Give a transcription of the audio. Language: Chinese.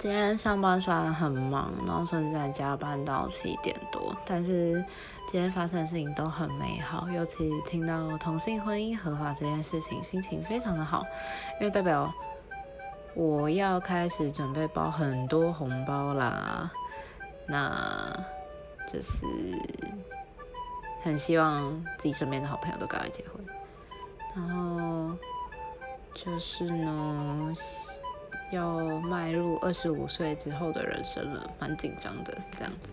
今天上班虽然很忙，然后甚至在加班到七点多，但是今天发生的事情都很美好。尤其听到同性婚姻合法这件事情，心情非常的好，因为代表我要开始准备包很多红包啦。那就是很希望自己身边的好朋友都赶快结婚，然后就是呢。要迈入二十五岁之后的人生了，蛮紧张的这样子。